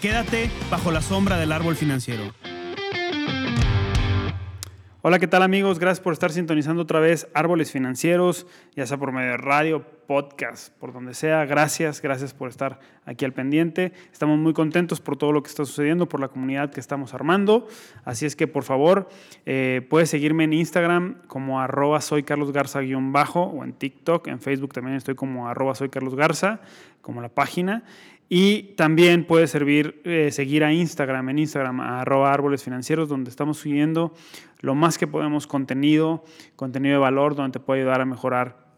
Quédate bajo la sombra del árbol financiero. Hola, ¿qué tal amigos? Gracias por estar sintonizando otra vez Árboles Financieros, ya sea por medio de radio, podcast, por donde sea. Gracias, gracias por estar aquí al pendiente. Estamos muy contentos por todo lo que está sucediendo, por la comunidad que estamos armando. Así es que por favor, eh, puedes seguirme en Instagram como arroba soy Carlos Garza-bajo o en TikTok, en Facebook también estoy como arroba soy Carlos Garza, como la página. Y también puede servir eh, seguir a Instagram, en Instagram, a arroba árboles financieros, donde estamos subiendo lo más que podemos contenido, contenido de valor, donde te puede ayudar a mejorar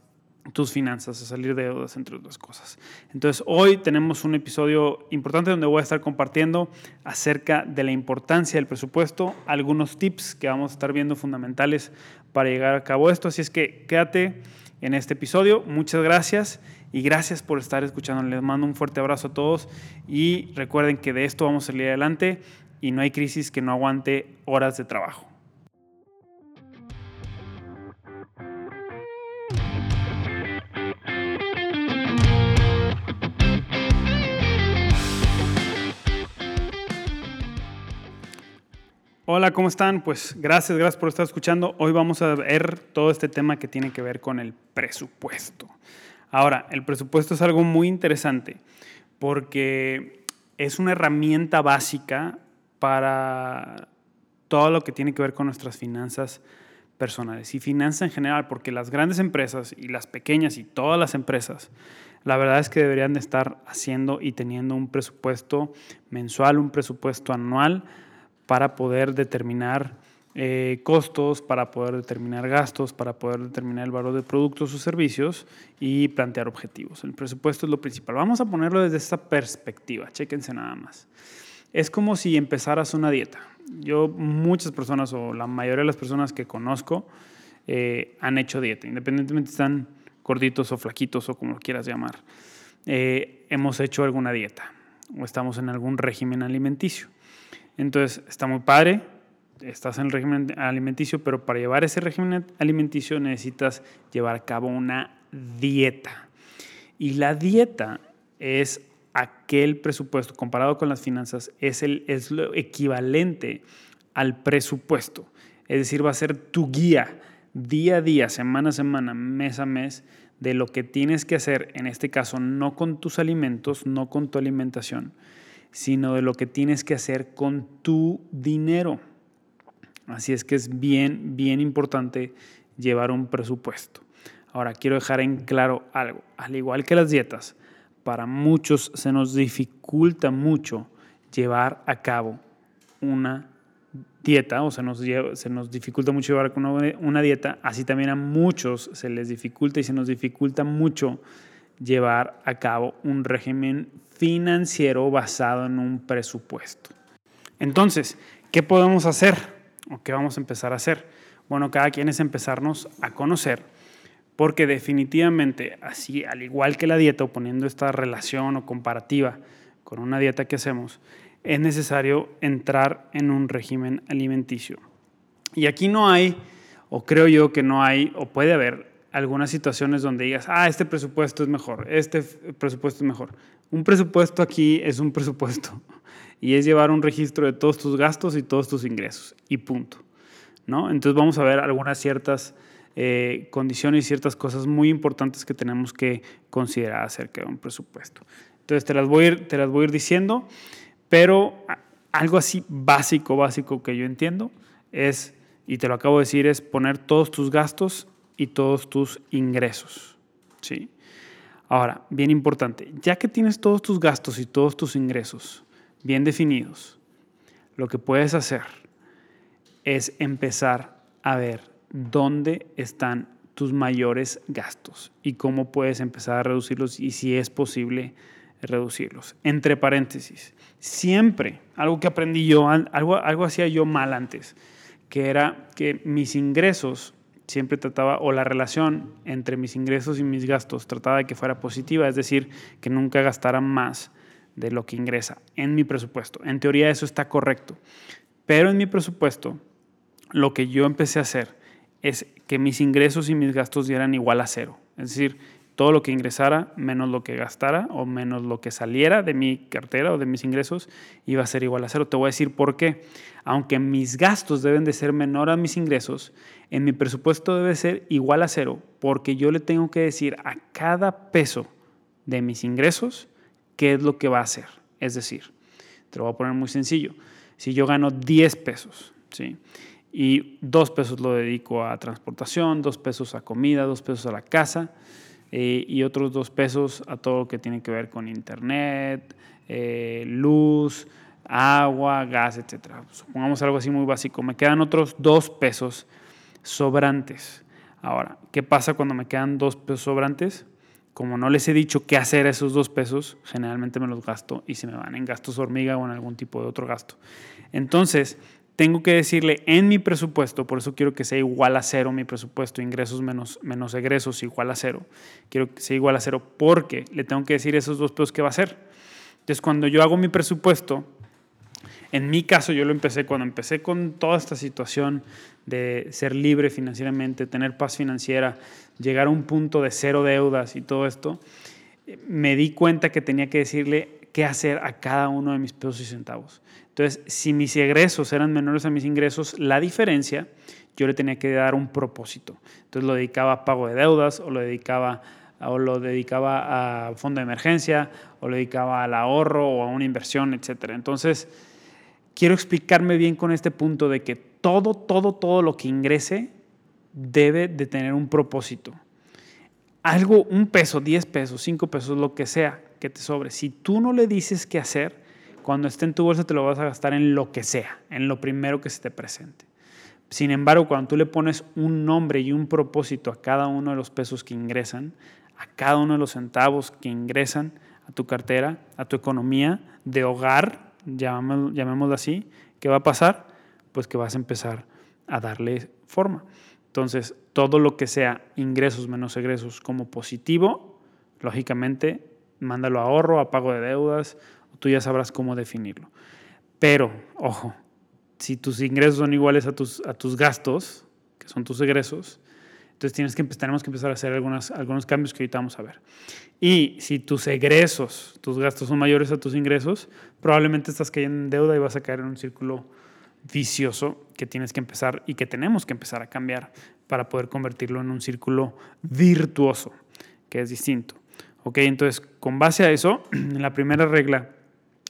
tus finanzas, a salir de deudas, entre otras cosas. Entonces, hoy tenemos un episodio importante donde voy a estar compartiendo acerca de la importancia del presupuesto, algunos tips que vamos a estar viendo fundamentales para llegar a cabo esto. Así es que quédate en este episodio. Muchas gracias y gracias por estar escuchando. Les mando un fuerte abrazo a todos y recuerden que de esto vamos a salir adelante y no hay crisis que no aguante horas de trabajo. Hola, ¿cómo están? Pues gracias, gracias por estar escuchando. Hoy vamos a ver todo este tema que tiene que ver con el presupuesto. Ahora, el presupuesto es algo muy interesante porque es una herramienta básica para todo lo que tiene que ver con nuestras finanzas personales y finanzas en general, porque las grandes empresas y las pequeñas y todas las empresas, la verdad es que deberían de estar haciendo y teniendo un presupuesto mensual, un presupuesto anual para poder determinar eh, costos, para poder determinar gastos, para poder determinar el valor de productos o servicios y plantear objetivos. El presupuesto es lo principal. Vamos a ponerlo desde esta perspectiva, chéquense nada más. Es como si empezaras una dieta. Yo, muchas personas o la mayoría de las personas que conozco eh, han hecho dieta, independientemente están gorditos o flaquitos o como lo quieras llamar. Eh, hemos hecho alguna dieta o estamos en algún régimen alimenticio. Entonces, está muy padre, estás en el régimen alimenticio, pero para llevar ese régimen alimenticio necesitas llevar a cabo una dieta. Y la dieta es aquel presupuesto, comparado con las finanzas, es, el, es lo equivalente al presupuesto. Es decir, va a ser tu guía día a día, semana a semana, mes a mes, de lo que tienes que hacer, en este caso, no con tus alimentos, no con tu alimentación, sino de lo que tienes que hacer con tu dinero. Así es que es bien, bien importante llevar un presupuesto. Ahora, quiero dejar en claro algo. Al igual que las dietas, para muchos se nos dificulta mucho llevar a cabo una dieta o se nos, se nos dificulta mucho llevar una, una dieta, así también a muchos se les dificulta y se nos dificulta mucho llevar a cabo un régimen financiero basado en un presupuesto. Entonces, ¿qué podemos hacer? ¿O qué vamos a empezar a hacer? Bueno, cada quien es empezarnos a conocer, porque definitivamente, así, al igual que la dieta, o poniendo esta relación o comparativa con una dieta que hacemos, es necesario entrar en un régimen alimenticio. Y aquí no hay, o creo yo que no hay, o puede haber algunas situaciones donde digas, ah, este presupuesto es mejor, este presupuesto es mejor. Un presupuesto aquí es un presupuesto y es llevar un registro de todos tus gastos y todos tus ingresos y punto. ¿no? Entonces vamos a ver algunas ciertas eh, condiciones y ciertas cosas muy importantes que tenemos que considerar acerca de un presupuesto. Entonces te las voy a ir, te las voy a ir diciendo, pero algo así básico, básico que yo entiendo es, y te lo acabo de decir, es poner todos tus gastos y todos tus ingresos. ¿sí? Ahora, bien importante, ya que tienes todos tus gastos y todos tus ingresos, bien definidos, lo que puedes hacer es empezar a ver dónde están tus mayores gastos y cómo puedes empezar a reducirlos y si es posible reducirlos. Entre paréntesis, siempre, algo que aprendí yo, algo, algo hacía yo mal antes, que era que mis ingresos siempre trataba, o la relación entre mis ingresos y mis gastos trataba de que fuera positiva, es decir, que nunca gastara más de lo que ingresa en mi presupuesto. En teoría eso está correcto, pero en mi presupuesto lo que yo empecé a hacer es que mis ingresos y mis gastos dieran igual a cero. Es decir, todo lo que ingresara menos lo que gastara o menos lo que saliera de mi cartera o de mis ingresos iba a ser igual a cero. Te voy a decir por qué. Aunque mis gastos deben de ser menor a mis ingresos, en mi presupuesto debe ser igual a cero porque yo le tengo que decir a cada peso de mis ingresos qué es lo que va a hacer. Es decir, te lo voy a poner muy sencillo. Si yo gano 10 pesos, ¿sí? Y dos pesos lo dedico a transportación, dos pesos a comida, dos pesos a la casa, eh, y otros dos pesos a todo lo que tiene que ver con internet, eh, luz, agua, gas, etc. Supongamos algo así muy básico. Me quedan otros dos pesos sobrantes. Ahora, ¿qué pasa cuando me quedan dos pesos sobrantes? Como no les he dicho qué hacer a esos dos pesos, generalmente me los gasto y se me van en gastos hormiga o en algún tipo de otro gasto. Entonces, tengo que decirle en mi presupuesto, por eso quiero que sea igual a cero mi presupuesto, ingresos menos, menos egresos igual a cero. Quiero que sea igual a cero porque le tengo que decir esos dos pesos que va a ser. Entonces, cuando yo hago mi presupuesto, en mi caso yo lo empecé cuando empecé con toda esta situación de ser libre financieramente, tener paz financiera, llegar a un punto de cero deudas y todo esto, me di cuenta que tenía que decirle qué hacer a cada uno de mis pesos y centavos. Entonces, si mis egresos eran menores a mis ingresos, la diferencia yo le tenía que dar un propósito. Entonces lo dedicaba a pago de deudas o lo dedicaba o lo dedicaba a fondo de emergencia o lo dedicaba al ahorro o a una inversión, etc. Entonces, quiero explicarme bien con este punto de que todo, todo, todo lo que ingrese debe de tener un propósito. Algo, un peso, diez pesos, cinco pesos, lo que sea que te sobre. Si tú no le dices qué hacer, cuando esté en tu bolsa te lo vas a gastar en lo que sea, en lo primero que se te presente. Sin embargo, cuando tú le pones un nombre y un propósito a cada uno de los pesos que ingresan, a cada uno de los centavos que ingresan a tu cartera, a tu economía de hogar, llamémoslo, así, ¿qué va a pasar? Pues que vas a empezar a darle forma. Entonces, todo lo que sea ingresos menos egresos como positivo, lógicamente, mándalo a ahorro, a pago de deudas, tú ya sabrás cómo definirlo. Pero, ojo, si tus ingresos son iguales a tus, a tus gastos, que son tus egresos, entonces tienes que, tenemos que empezar a hacer algunas, algunos cambios que ahorita vamos a ver. Y si tus egresos, tus gastos son mayores a tus ingresos, probablemente estás cayendo en deuda y vas a caer en un círculo vicioso que tienes que empezar y que tenemos que empezar a cambiar para poder convertirlo en un círculo virtuoso, que es distinto. Ok, entonces con base a eso, la primera regla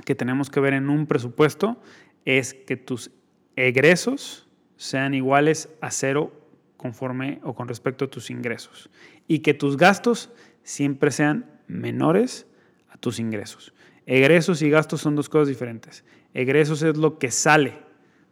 que tenemos que ver en un presupuesto es que tus egresos sean iguales a cero conforme o con respecto a tus ingresos y que tus gastos siempre sean menores a tus ingresos. Egresos y gastos son dos cosas diferentes. Egresos es lo que sale,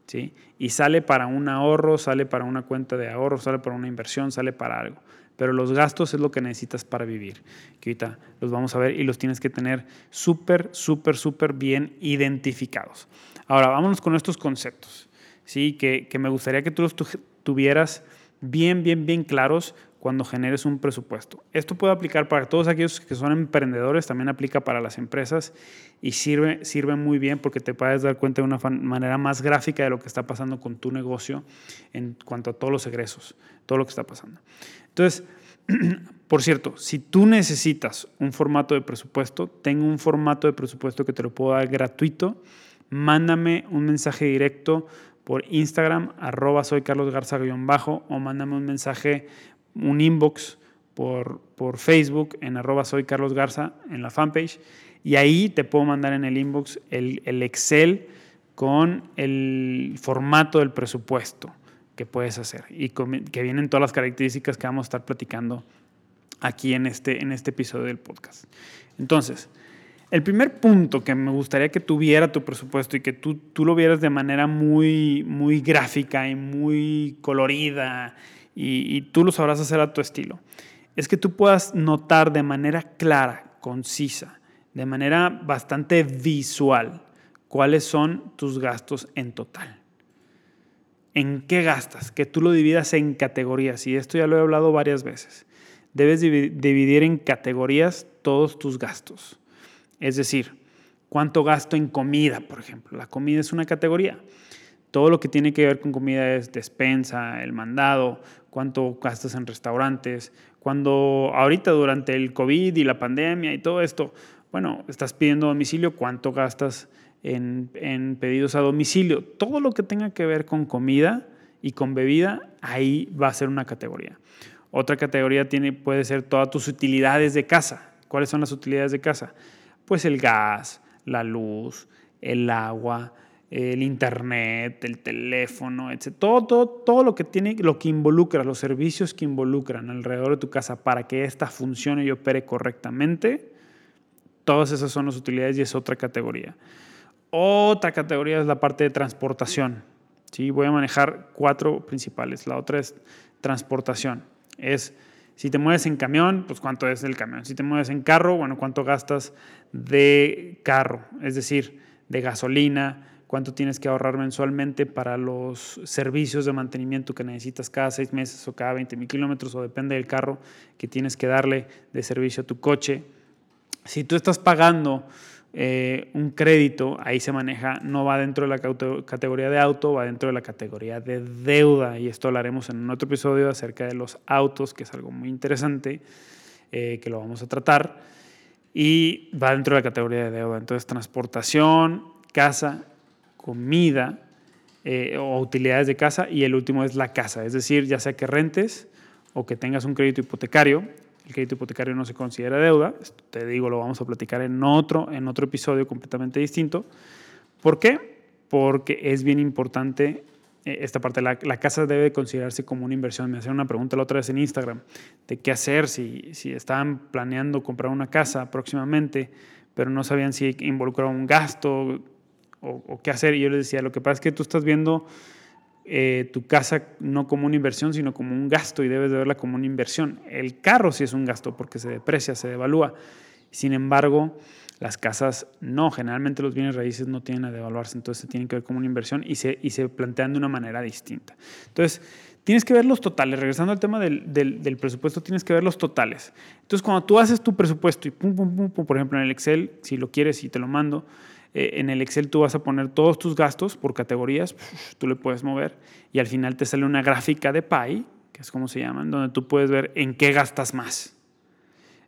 ¿sí? Y sale para un ahorro, sale para una cuenta de ahorro, sale para una inversión, sale para algo pero los gastos es lo que necesitas para vivir, que ahorita los vamos a ver y los tienes que tener súper, súper, súper bien identificados. Ahora, vámonos con estos conceptos, ¿sí? que, que me gustaría que tú los tuvieras bien, bien, bien claros cuando generes un presupuesto. Esto puede aplicar para todos aquellos que son emprendedores, también aplica para las empresas y sirve, sirve muy bien porque te puedes dar cuenta de una manera más gráfica de lo que está pasando con tu negocio en cuanto a todos los egresos, todo lo que está pasando. Entonces, por cierto, si tú necesitas un formato de presupuesto, tengo un formato de presupuesto que te lo puedo dar gratuito. Mándame un mensaje directo por Instagram, arroba soy Carlos Garza-bajo, o mándame un mensaje, un inbox por, por Facebook en arroba soy Garza en la fanpage. Y ahí te puedo mandar en el inbox el, el Excel con el formato del presupuesto que puedes hacer y que vienen todas las características que vamos a estar platicando aquí en este, en este episodio del podcast. Entonces, el primer punto que me gustaría que tuviera tu presupuesto y que tú, tú lo vieras de manera muy, muy gráfica y muy colorida y, y tú lo sabrás hacer a tu estilo, es que tú puedas notar de manera clara, concisa, de manera bastante visual cuáles son tus gastos en total. ¿En qué gastas? Que tú lo dividas en categorías. Y esto ya lo he hablado varias veces. Debes dividir en categorías todos tus gastos. Es decir, cuánto gasto en comida, por ejemplo. La comida es una categoría. Todo lo que tiene que ver con comida es despensa, el mandado, cuánto gastas en restaurantes. Cuando ahorita durante el COVID y la pandemia y todo esto, bueno, estás pidiendo domicilio, cuánto gastas en, en pedidos a domicilio. Todo lo que tenga que ver con comida y con bebida, ahí va a ser una categoría. Otra categoría tiene, puede ser todas tus utilidades de casa. ¿Cuáles son las utilidades de casa? Pues el gas, la luz, el agua, el internet, el teléfono, etc. Todo, todo, todo lo que tiene, lo que involucra, los servicios que involucran alrededor de tu casa para que ésta funcione y opere correctamente, todas esas son las utilidades y es otra categoría. Otra categoría es la parte de transportación. ¿sí? Voy a manejar cuatro principales. La otra es transportación. Es si te mueves en camión, pues cuánto es el camión. Si te mueves en carro, bueno, cuánto gastas de carro, es decir, de gasolina, cuánto tienes que ahorrar mensualmente para los servicios de mantenimiento que necesitas cada seis meses o cada 20 mil kilómetros, o depende del carro que tienes que darle de servicio a tu coche. Si tú estás pagando eh, un crédito, ahí se maneja, no va dentro de la categoría de auto, va dentro de la categoría de deuda. Y esto hablaremos en otro episodio acerca de los autos, que es algo muy interesante, eh, que lo vamos a tratar. Y va dentro de la categoría de deuda. Entonces, transportación, casa, comida eh, o utilidades de casa. Y el último es la casa, es decir, ya sea que rentes o que tengas un crédito hipotecario el crédito hipotecario no se considera deuda. Te digo, lo vamos a platicar en otro, en otro episodio completamente distinto. ¿Por qué? Porque es bien importante eh, esta parte. La, la casa debe considerarse como una inversión. Me hacían una pregunta la otra vez en Instagram de qué hacer si, si estaban planeando comprar una casa próximamente, pero no sabían si involucraba un gasto o, o qué hacer. Y yo les decía, lo que pasa es que tú estás viendo eh, tu casa no como una inversión, sino como un gasto y debes de verla como una inversión. El carro sí es un gasto porque se deprecia, se devalúa. Sin embargo, las casas no, generalmente los bienes raíces no tienen a devaluarse, entonces se tienen que ver como una inversión y se, y se plantean de una manera distinta. Entonces, tienes que ver los totales. Regresando al tema del, del, presupuesto, tienes que ver los totales. Entonces, cuando tú haces tu presupuesto y pum, pum, pum, pum, por ejemplo en el Excel, si lo quieres y te lo mando, eh, en el Excel tú vas a poner todos tus gastos por categorías, tú le puedes mover y al final te sale una gráfica de PI, que es como se llaman, donde tú puedes ver en qué gastas más.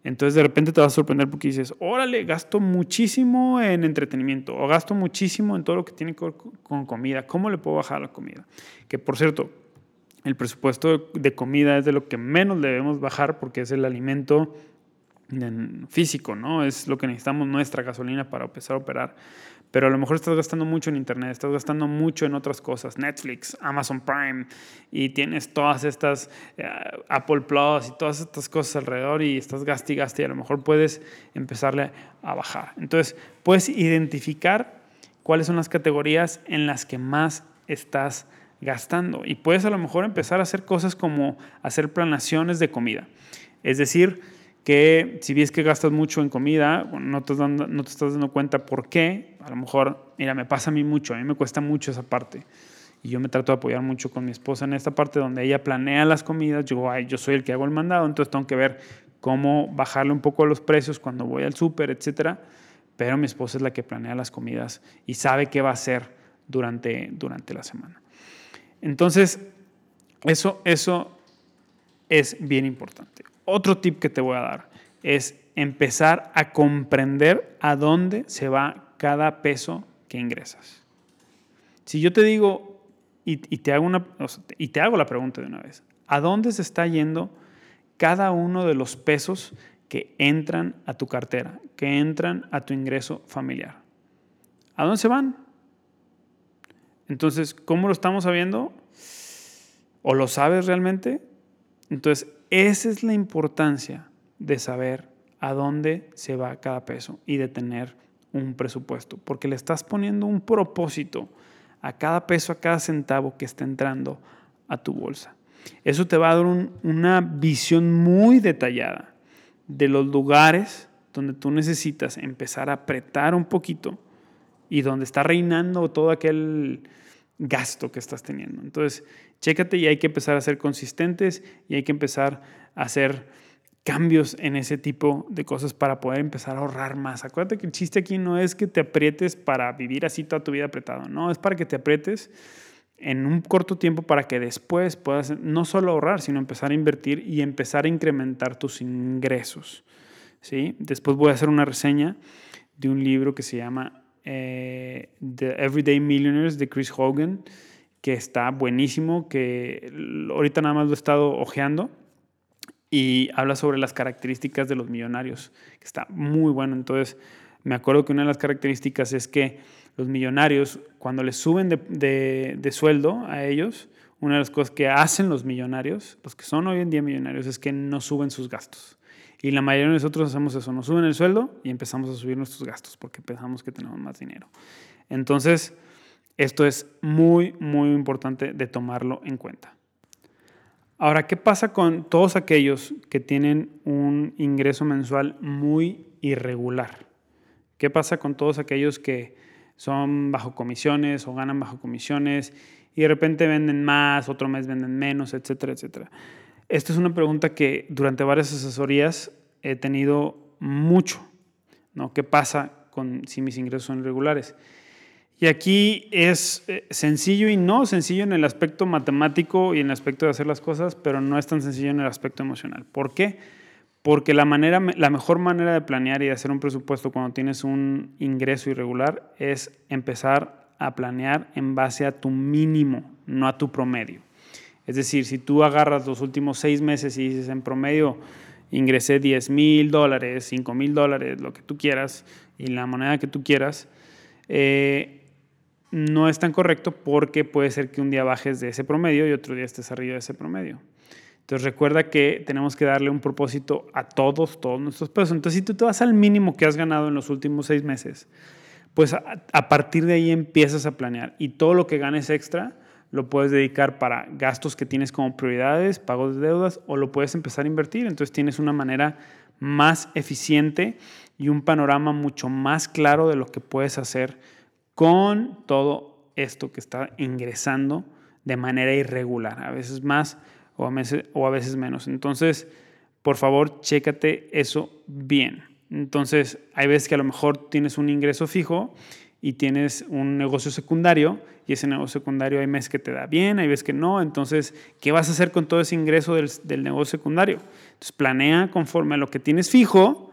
Entonces de repente te vas a sorprender porque dices, órale, gasto muchísimo en entretenimiento o gasto muchísimo en todo lo que tiene que ver con comida. ¿Cómo le puedo bajar la comida? Que por cierto, el presupuesto de comida es de lo que menos debemos bajar porque es el alimento físico, ¿no? Es lo que necesitamos nuestra gasolina para empezar a operar. Pero a lo mejor estás gastando mucho en Internet, estás gastando mucho en otras cosas, Netflix, Amazon Prime, y tienes todas estas, eh, Apple Plus y todas estas cosas alrededor y estás gasti y y a lo mejor puedes empezarle a bajar. Entonces, puedes identificar cuáles son las categorías en las que más estás gastando y puedes a lo mejor empezar a hacer cosas como hacer planaciones de comida. Es decir, que si ves que gastas mucho en comida, no, te no te estás dando cuenta por qué. A lo mejor, mira, me pasa a mí mucho, a mí me cuesta mucho esa parte. Y yo me trato de apoyar mucho con mi esposa en esta parte donde ella planea las comidas. Yo, ay, yo soy el que hago el mandado, entonces tengo que ver cómo bajarle un poco los precios cuando voy al súper, etc. Pero mi esposa es la que planea las comidas y sabe qué va a hacer durante, durante la semana. Entonces, eso, eso es bien importante. Otro tip que te voy a dar es empezar a comprender a dónde se va cada peso que ingresas. Si yo te digo y, te, hago y te hago la pregunta de una vez, ¿a dónde se está yendo cada uno de los pesos que entran a tu cartera, que entran a tu ingreso familiar? ¿A dónde se van? Entonces, ¿cómo lo estamos sabiendo? ¿O lo sabes realmente? Entonces, esa es la importancia de saber a dónde se va cada peso y de tener un presupuesto, porque le estás poniendo un propósito a cada peso, a cada centavo que está entrando a tu bolsa. Eso te va a dar una visión muy detallada de los lugares donde tú necesitas empezar a apretar un poquito y donde está reinando todo aquel gasto que estás teniendo. Entonces, chécate y hay que empezar a ser consistentes y hay que empezar a hacer cambios en ese tipo de cosas para poder empezar a ahorrar más. Acuérdate que el chiste aquí no es que te aprietes para vivir así toda tu vida apretado, no, es para que te aprietes en un corto tiempo para que después puedas no solo ahorrar, sino empezar a invertir y empezar a incrementar tus ingresos. ¿sí? Después voy a hacer una reseña de un libro que se llama eh, The Everyday Millionaires de Chris Hogan, que está buenísimo, que ahorita nada más lo he estado ojeando y habla sobre las características de los millonarios, que está muy bueno. Entonces, me acuerdo que una de las características es que los millonarios, cuando les suben de, sueldo a ellos, una de las cosas que hacen los millonarios, los que son hoy en día millonarios, es que no suben sus gastos. Y la mayoría de nosotros hacemos eso, nos suben el sueldo y empezamos a subir nuestros gastos porque pensamos que tenemos más dinero. Entonces, esto es muy, muy importante de tomarlo en cuenta. Ahora, ¿qué pasa con todos aquellos que tienen un ingreso mensual muy irregular? ¿Qué pasa con todos aquellos que son bajo comisiones o ganan bajo comisiones y de repente venden más, otro mes venden menos, etcétera, etcétera? Esta es una pregunta que durante varias asesorías he tenido mucho. ¿no? ¿Qué pasa con si mis ingresos son irregulares? Y aquí es eh, sencillo y no sencillo en el aspecto matemático y en el aspecto de hacer las cosas, pero no es tan sencillo en el aspecto emocional. ¿Por qué? Porque la, manera, la mejor manera de planear y de hacer un presupuesto cuando tienes un ingreso irregular es empezar a planear en base a tu mínimo, no a tu promedio. Es decir, si tú agarras los últimos seis meses y dices en promedio ingresé 10 mil dólares, 5 mil dólares, lo que tú quieras, y la moneda que tú quieras, eh, no es tan correcto porque puede ser que un día bajes de ese promedio y otro día estés arriba de ese promedio. Entonces recuerda que tenemos que darle un propósito a todos, todos nuestros pesos. Entonces si tú te vas al mínimo que has ganado en los últimos seis meses, pues a, partir de ahí empiezas a planear y todo lo que ganes extra lo puedes dedicar para gastos que tienes como prioridades, pagos de deudas o lo puedes empezar a invertir. Entonces tienes una manera más eficiente y un panorama mucho más claro de lo que puedes hacer con todo esto que está ingresando de manera irregular, a veces más o a veces, o a veces menos. Entonces, por favor, chécate eso bien. Entonces, hay veces que a lo mejor tienes un ingreso fijo y tienes un negocio secundario y ese negocio secundario hay meses que te da bien, hay veces que no. Entonces, ¿qué vas a hacer con todo ese ingreso del, negocio secundario? Planea conforme a lo que tienes fijo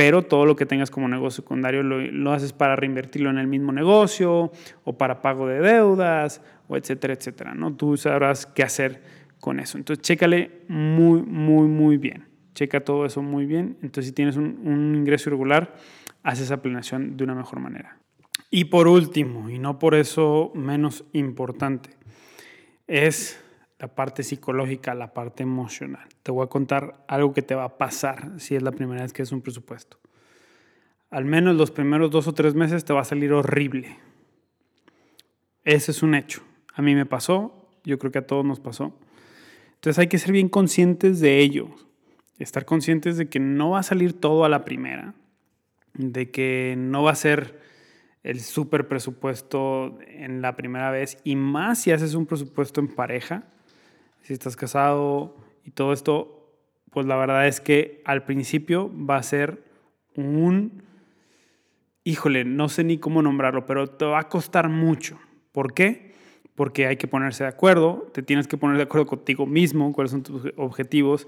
pero todo lo que tengas como negocio secundario lo, haces para reinvertirlo en el mismo negocio o para pago de deudas o etcétera, etcétera, ¿no? Tú sabrás qué hacer con eso. Entonces, chécale muy, muy, muy bien. Checa todo eso muy bien. Entonces, si tienes un, un ingreso irregular, haz esa planeación de una mejor manera. Y por último, y no por eso menos importante, es la parte psicológica, la parte emocional. Te voy a contar algo que te va a pasar si es la primera vez que es un presupuesto. Al menos los primeros dos o tres meses te va a salir horrible. Ese es un hecho. A mí me pasó, yo creo que a todos nos pasó. Entonces hay que ser bien conscientes de ello. Estar conscientes de que no va a salir todo a la primera. De que no va a ser el súper presupuesto en la primera vez. Y más si haces un presupuesto en pareja si estás casado y todo esto, pues la verdad es que al principio va a ser un, híjole, no sé ni cómo nombrarlo, pero te va a costar mucho. ¿Por qué? Porque hay que ponerse de acuerdo, te tienes que poner de acuerdo contigo mismo, cuáles son tus objetivos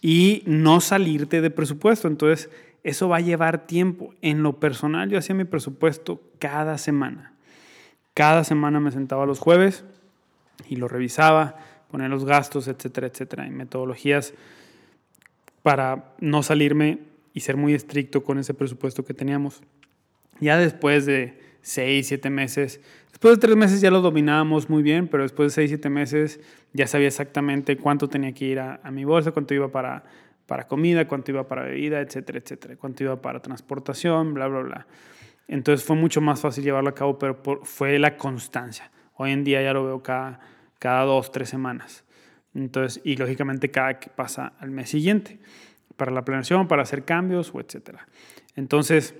y no salirte de presupuesto. Entonces, eso va a llevar tiempo. En lo personal, yo hacía mi presupuesto cada semana. Cada semana me sentaba los jueves y lo revisaba poner los gastos, etcétera, etcétera, y metodologías para no salirme y ser muy estricto con ese presupuesto que teníamos. Ya después de seis, siete meses, después de tres meses ya lo dominábamos muy bien, pero después de seis, siete meses ya sabía exactamente cuánto tenía que ir a, mi bolsa, cuánto iba para, para comida, cuánto iba para bebida, etcétera, etcétera, cuánto iba para transportación, bla, bla, bla. Entonces fue mucho más fácil llevarlo a cabo, pero fue la constancia. Hoy en día ya lo veo cada cada dos, tres semanas. Entonces, y lógicamente cada que pasa al mes siguiente. para la planeación, para hacer cambios o etcétera. Entonces,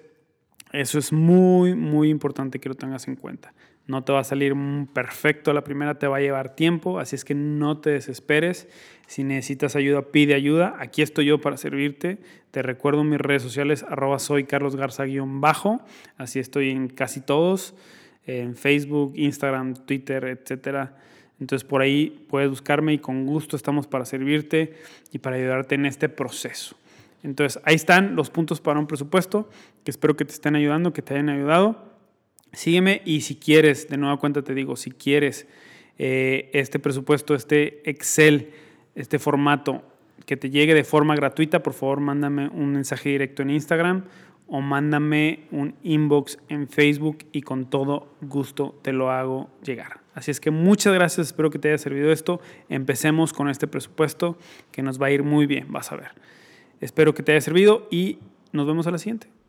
eso es muy, muy importante que lo tengas en cuenta. No te va a salir perfecto, la primera te va a llevar tiempo, así es que no te desesperes. Si necesitas ayuda, pide ayuda. Aquí estoy yo para servirte. Te recuerdo mis redes sociales, arroba soy Carlos Garza-bajo. Así estoy en casi todos, en Facebook, Instagram, Twitter, etcétera. Entonces por ahí puedes buscarme y con gusto estamos para servirte y para ayudarte en este proceso. Entonces ahí están los puntos para un presupuesto que espero que te estén ayudando, que te hayan ayudado. Sígueme y si quieres, de nueva cuenta te digo, si quieres eh, este presupuesto, este Excel, este formato que te llegue de forma gratuita, por favor mándame un mensaje directo en Instagram o mándame un inbox en Facebook y con todo gusto te lo hago llegar. Así es que muchas gracias, espero que te haya servido esto. Empecemos con este presupuesto que nos va a ir muy bien, vas a ver. Espero que te haya servido y nos vemos a la siguiente.